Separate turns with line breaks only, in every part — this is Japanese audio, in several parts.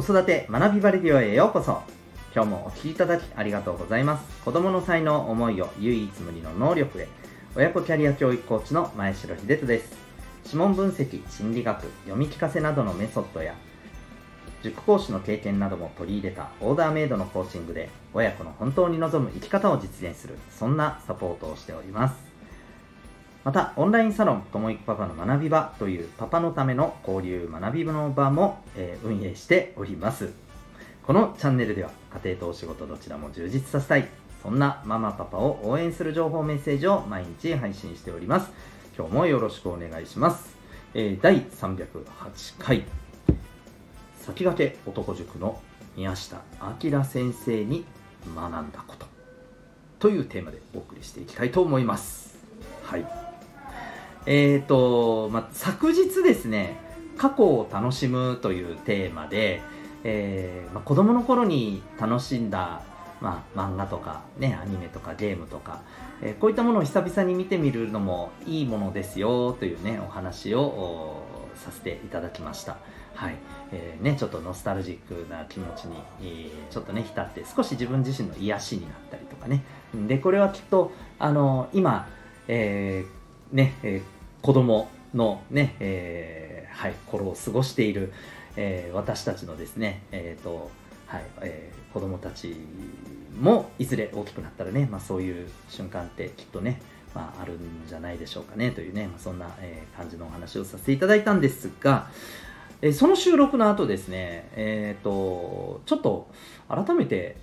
子育て学びバレディオへようこそ。今日もお聴きいただきありがとうございます。子供の才能思いを唯一無二の能力へ。親子キャリア教育コーチの前城秀人です。指紋分析心理学読み聞かせなどのメソッドや塾講師の経験なども取り入れたオーダーメイドのコーチングで親子の本当に望む生き方を実現する。そんなサポートをしております。またオンラインサロンともいくパパの学び場というパパのための交流学び場の場も、えー、運営しております。このチャンネルでは家庭とお仕事どちらも充実させたいそんなママパパを応援する情報メッセージを毎日配信しております。今日もよろしくお願いします、えー、第308回。先駆け男塾の宮下明先生に学んだことというテーマでお送りしていきたいと思います。はい。えーと、まあ、昨日ですね過去を楽しむというテーマで、えーまあ、子供の頃に楽しんだ、まあ、漫画とか、ね、アニメとかゲームとか、えー、こういったものを久々に見てみるのもいいものですよというねお話をさせていただきました。はいえーね、ちょっとノスタルジックな気持ちに、えー、ちょっとね浸って少し自分自身の癒しになったりとかねでこれはきっとあの今、えー、ね、えー、子供のね、えー、はい、頃を過ごしている、えー、私たちのですね、えーとはいえー、子供たちもいずれ大きくなったらね、まあ、そういう瞬間ってきっとね、まあ、あるんじゃないでしょうかねというね、まあ、そんな、えー、感じのお話をさせていただいたんですが、えその収録の後ですね、えーと、ちょっと改めて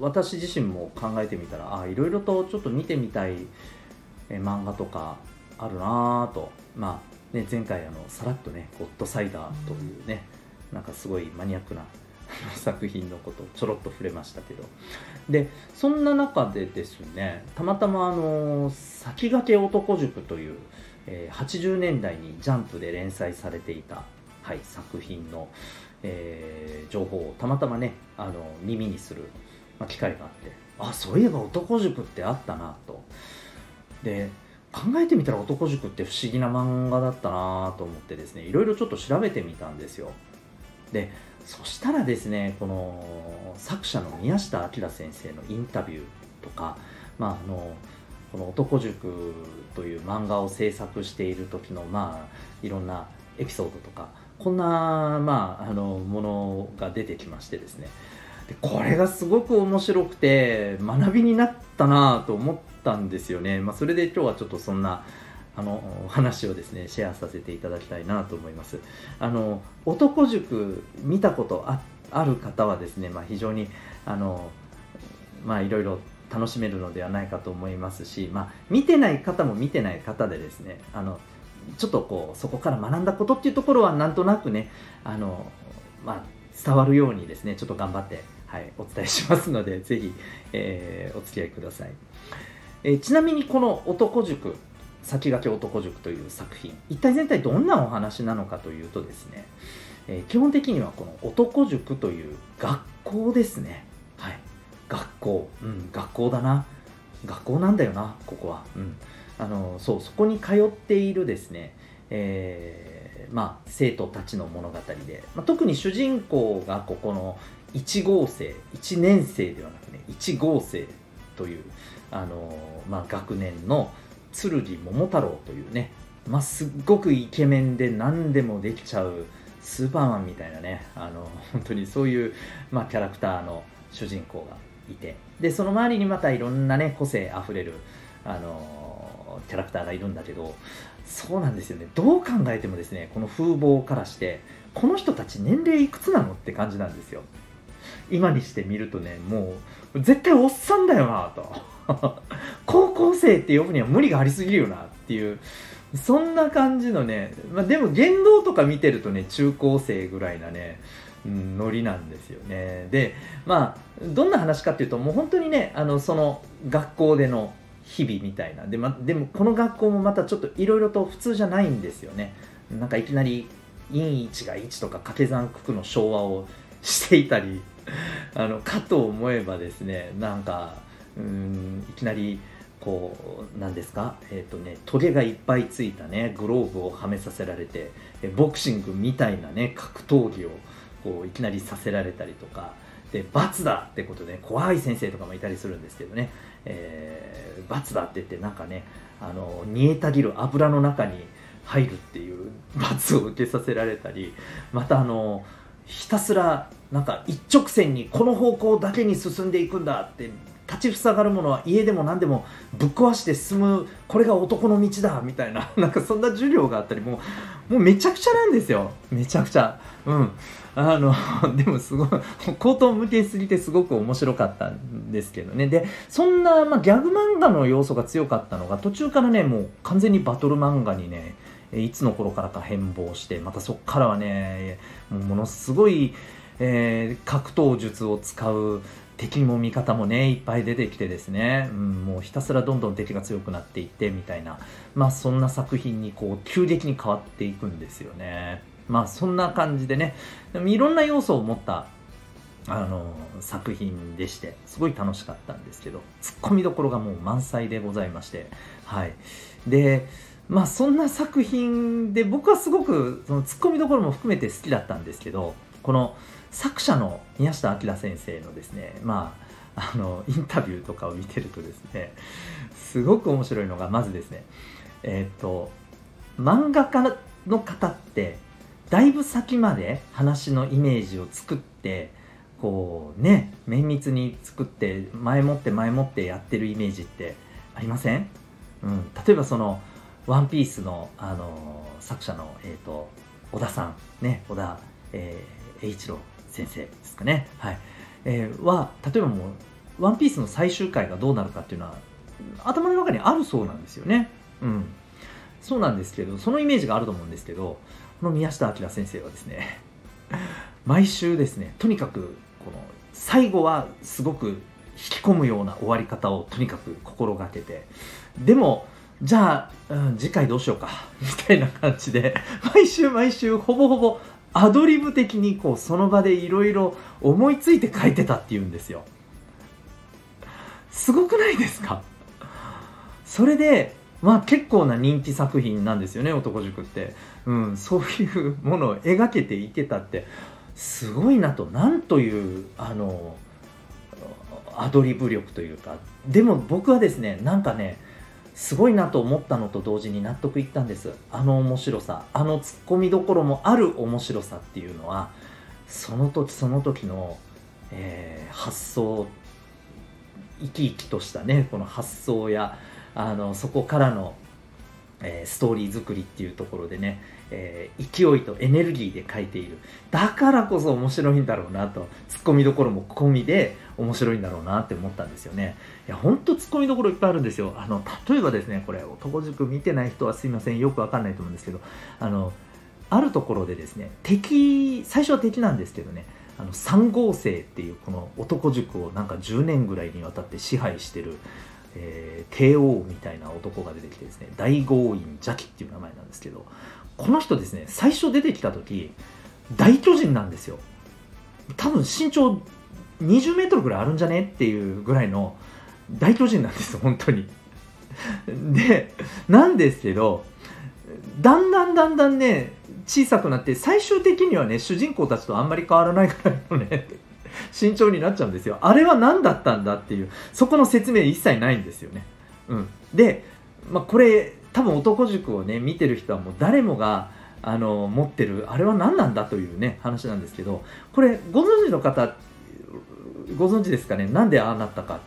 私自身も考えてみたらあいろいろとちょっと見てみたい、え漫画とかあるなぁと、まあね、前回あのさらっとね「ゴッドサイダー」というねなんかすごいマニアックな 作品のことをちょろっと触れましたけど。でそんな中でですねたまたまあの先駆け男塾という、えー、80年代にジャンプで連載されていたはい、作品の、えー、情報をたまたまねあの耳にする、まあ、機会があってあそういえば男塾ってあったなと。で考えてみたら男塾って不思議な漫画だったなと思ってですねいろいろちょっと調べてみたんですよ。でそしたらですねこの作者の宮下明先生のインタビューとか、まあ、あのこの男塾という漫画を制作している時のまあいろんなエピソードとかこんな、まあ、あのものが出てきましてですね。でこれがすごく面白くて学びになったなと思ったんですよね、まあ、それで今日はちょっとそんなあのお話をですねシェアさせていただきたいなと思います。あの男塾見たことあある方はですね、まあ、非常にあのまあいろいろ楽しめるのではないかと思いますし、まあ、見てない方も見てない方でですねあのちょっとこうそこから学んだことっていうところはなんとなくねあの、まあ、伝わるようにですねちょっと頑張って、はい、お伝えしますので ぜひ、えー、お付き合いください、えー、ちなみにこの男塾先駆け男塾という作品一体全体どんなお話なのかというとですね、えー、基本的にはこの男塾という学校ですね。はい。学校。うん学校だな。学校なんだよなここは。うん。あのそうそこに通っているですね、えー、まあ、生徒たちの物語で、まあ、特に主人公がここの1号生1年生ではなくね1号生というあの、まあ、学年の剣桃太郎というね、まあ、すっごくイケメンで何でもできちゃうスーパーマンみたいなねあの本当にそういう、まあ、キャラクターの主人公がいてでその周りにまたいろんなね個性あふれるあのキャラクターがいるんだけどそうなんですよね。どう考えてもですねこの風貌からしてこの人たち年齢いくつなのって感じなんですよ。今にして見るとねもう絶対おっさんだよなと。高校生って呼ぶには無理がありすぎるよなっていうそんな感じのね、まあ、でも言動とか見てるとね中高生ぐらいなねノリなんですよね。でまあどんな話かっていうともう本当にねあのその学校での日々みたいな。で,、ま、でもこの学校もまたちょっといろいろと普通じゃないんですよね。なんかいきなり陰1が1とか掛け算九九の昭和をしていたり あのかと思えばですねなんかうんいきなりこうなんですか？えっ、ー、とねトゲがいっぱいついたねグローブをはめさせられてボクシングみたいなね格闘技をこういきなりさせられたりとかで罰だってことで怖い先生とかもいたりするんですけどね、えー、罰だって言ってなんかねあの煮えたぎる油の中に入るっていう罰を受けさせられたりまたあのひたすらなんか一直線にこの方向だけに進んでいくんだって立ちふさがるものは家でも何でもぶっ壊して進むこれが男の道だみたいな なんかそんな授業があったりもうもうめちゃくちゃなんですよ。めちゃくちゃ。うん。あの でもすごい口頭向けすぎてすごく面白かったんですけどね。でそんな、まあ、ギャグ漫画の要素が強かったのが途中からねもう完全にバトル漫画にねいつの頃からか変貌してまたそこからはねものすごい、えー、格闘術を使う敵も味方もねいっぱい出てきてですね、うん、もうひたすらどんどん敵が強くなっていってみたいなまあそんな作品にこう急激に変わっていくんですよね。まあそんな感じでねいろんな要素を持ったあの作品でしてすごい楽しかったんですけどツッコミどころがもう満載でございましてはい。でまあそんな作品で僕はすごくそのツッコミどころも含めて好きだったんですけどこの作者の宮下明先生のですねまああのインタビューとかを見てるとですねすごく面白いのがまずですねえっ、と漫画家の方ってだいぶ先まで話のイメージを作ってこうね綿密に作って前もって前もってやってるイメージってありません、うん、例えばそのワンピースの、あの作者の、えーと、小田さん、ね、小田、えー、栄一郎先生ですかね、はい。えー、は例えばもうワンピースの最終回がどうなるかっていうのは頭の中にあるそうなんですよね。うん、そうなんですけどそのイメージがあると思うんですけどこの宮下明先生はですね 毎週ですねとにかくこの最後はすごく引き込むような終わり方をとにかく心がけてでもじゃあ、うん、次回どうしようか、みたいな感じで、毎週毎週ほぼほぼアドリブ的にこうその場でいろいろ思いついて書いてたっていうんですよ。すごくないですか？それで、まあ結構な人気作品なんですよね、男塾って。うん、そういうものを描けていけたって、すごいなと、なんという、あの、アドリブ力というか、でも僕はですね、なんかね、すごいなと思ったのと同時に納得いったんです。あの面白さあのツッコミどころもある面白さっていうのはその時その時の、えー、発想生き生きとしたねこの発想やあのそこからのえー、ストーリー作りっていうところでね、えー、勢いとエネルギーで書いている。だからこそ面白いんだろうなとツッコミどころも込みで面白いんだろうなって思ったんですよね。いやほんとツッコミどころいっぱいあるんですよ。あの例えばですねこれ男塾見てない人はすいません。よくわかんないと思うんですけどあのあるところでですね敵最初は敵なんですけどねあの3号生っていうこの男塾をなんか10年ぐらいにわたって支配してるえー、帝王みたいな男が出てきてですね大豪院邪気っていう名前なんですけどこの人ですね最初出てきた時大巨人なんですよ。多分身長20メートルぐらいあるんじゃね？っていうぐらいの大巨人なんです本当にでなんですけどだんだんだんだんね小さくなって最終的にはね主人公たちとあんまり変わらないぐらいのね 慎重になっちゃうんですよ。あれは何だったんだっていう、そこの説明一切ないんですよね。うん。で、まあ、これ、多分男塾をね、見てる人はもう誰もが、あの、持ってる、あれは何なんだというね、話なんですけど、これ、ご存知の方、ご存知ですかね、なんでああなったか？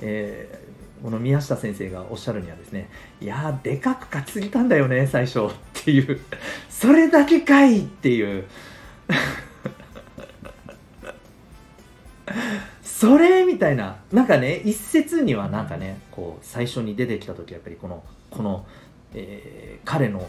えー、この宮下先生がおっしゃるにはですね、いや、でかく書きすぎたんだよね、最初っていう、それだけかいっていう。それみたいな。なんかね一説にはなんかねこう最初に出てきた時やっぱりこのこの、えー、彼の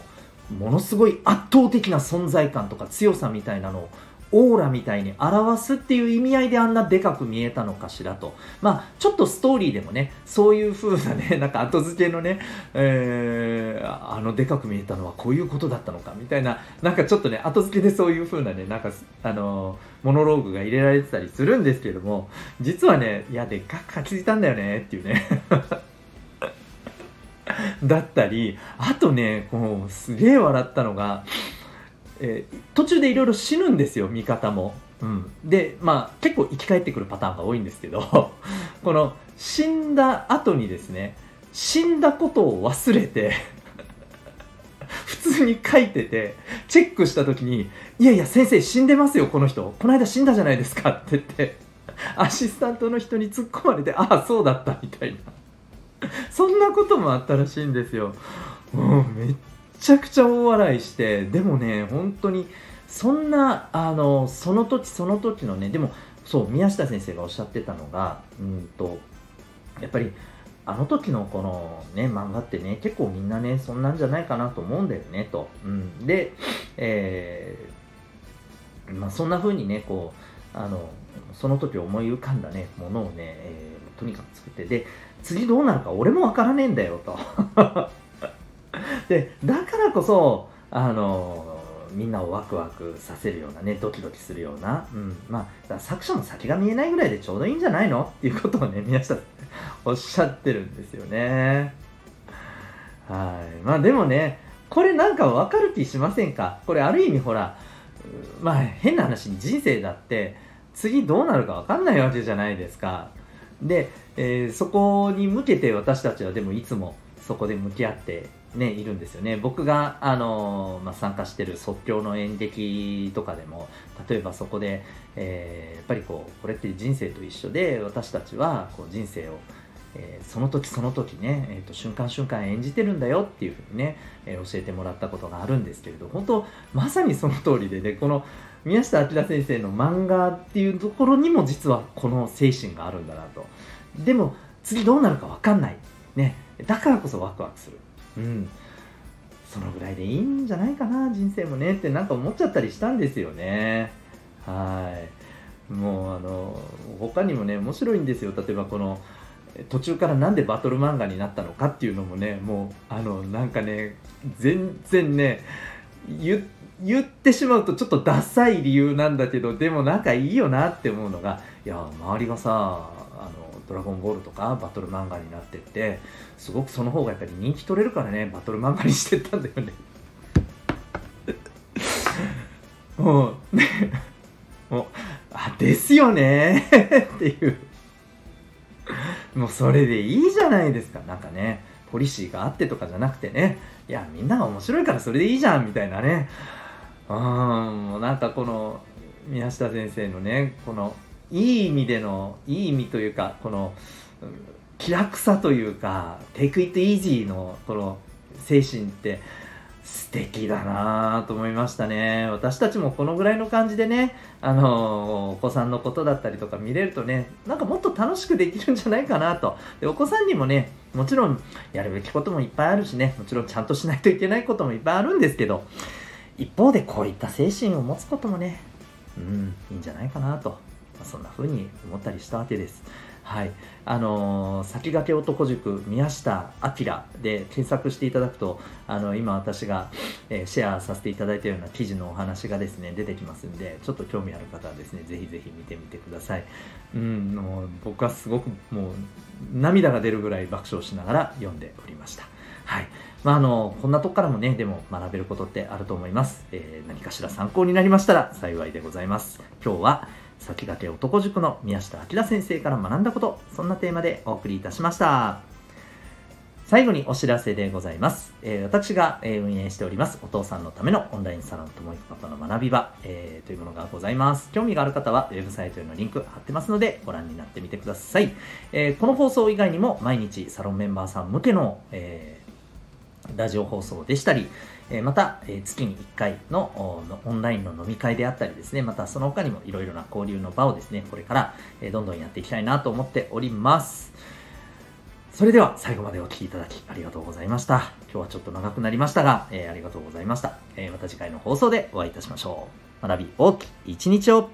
ものすごい圧倒的な存在感とか強さみたいなのをオーラみたいに表すっていう意味合いであんなでかく見えたのかしらと。まあ、ちょっとストーリーでもね、そういう風なね、なんか後付けのね、えー、あのでかく見えたのはこういうことだったのかみたいな、なんかちょっとね、後付けでそういう風なね、なんか、あのー、モノローグが入れられてたりするんですけども、実はね、いや、でっかく書きついたんだよねっていうね。だったり、あとね、こう、すげえ笑ったのが、えー、途中でいろいろ死ぬんですよ味方も、うん、でまあ結構生き返ってくるパターンが多いんですけど この死んだ後にですね死んだことを忘れて 普通に書いててチェックした時に「いやいや先生死んでますよこの人。この間死んだじゃないですか」って言って アシスタントの人に突っ込まれて「ああそうだった」みたいな。そんなこともあったらしいんですよ。もうめっちゃくちゃ大笑いしてでもね本当にそんなあのその時その時のねでもそう宮下先生がおっしゃってたのがうんとやっぱりあの時のこのね漫画ってね結構みんなねそんなんじゃないかなと思うんだよねと、うん、で、えー、まあ、そんな風にねこうあのその時思い浮かんだねものをね、えー、とにかく作ってで次どうなるか俺もわからねえんだよと。でだからこそあのみんなをワクワクさせるようなねドキドキするような、うん、まあ作者も先が見えないぐらいでちょうどいいんじゃないの？っていうことをね皆さんおっしゃってるんですよね。はい。まあでもねこれなんかわかる気しませんか？これある意味ほらまあ変な話に人生だって次どうなるかわかんないわけじゃないですか。で、えー、そこに向けて私たちはでもいつもそこで向き合ってね、いるんですよね。僕が、あのまあ、参加してる即興の演劇とかでも、例えばそこで、えー、やっぱりこう、これって人生と一緒で、私たちはこう人生を、えー、その時その時ね、えーと、瞬間瞬間演じてるんだよっていうふうにね、えー、教えてもらったことがあるんですけれど、本当、まさにその通りで、で、この宮下明先生の漫画っていうところにも実はこの精神があるんだなと。でも、次どうなるかわかんない。ね。だからこそワクワクする。うん、そのぐらいでいいんじゃないかな人生もねってなんか思っちゃったりしたんですよね。はい。もうあの他にもね面白いんですよ。例えばこの途中からなんでバトル漫画になったのかっていうのもねもうあのなんかね全然ね言ってしまうとちょっとダサい理由なんだけどでもなんかいいよなって思うのがいや周りがさあのドラゴンボールとかバトル漫画になってってすごくその方がやっぱり人気取れるからねバトル漫画にしてったんだよね。もうねもうあですよねっていう。もうそれでいいじゃないですか。なんかねポリシーがあってとかじゃなくてね。いやみんなが面白いからそれでいいじゃんみたいなね。うんもうなんかこの宮下先生のねこのいい意味でのいい意味というかこの気楽さというかテイクイットイージーのこの精神って素敵だなと思いましたね。私たちもこのぐらいの感じでねあのお子さんのことだったりとか見れるとねなんかもっと楽しくできるんじゃないかなと。でお子さんにもねもちろんやるべきこともいっぱいあるしねもちろんちゃんとしないといけないこともいっぱいあるんですけど一方でこういった精神を持つこともねうんいいんじゃないかなと。そんな風に思ったりしたわけです。はい。あのー、先駆け男塾宮下明で検索していただくと、あの、今私が、えー、シェアさせていただいたような記事のお話がですね、出てきますんで、ちょっと興味ある方はですね、ぜひぜひ見てみてください。うん、もう僕はすごくもう涙が出るぐらい爆笑しながら読んでおりました。はい。まあ、あの、こんなとこからもね、でも学べることってあると思います。えー、何かしら参考になりましたら幸いでございます。今日は、先駆け男塾の宮下明先生から学んだこと、そんなテーマでお送りいたしました。最後にお知らせでございます。えー、私が、え、運営しております、お父さんのためのオンラインサロンともいくパパの学び場、えー、というものがございます。興味がある方は、ウェブサイトへのリンク貼ってますので、ご覧になってみてください。えこの放送以外にも、毎日サロンメンバーさん向けの、えラジオ放送でしたり、えまた、え月に1回のオンラインの飲み会であったりですね、またその他にもいろいろな交流の場をですね、これから、えどんどんやっていきたいなと思っております。それでは最後までお聴きいただきありがとうございました。今日はちょっと長くなりましたが、え、ありがとうございました。え、また次回の放送でお会いいたしましょう。学び大きい一日を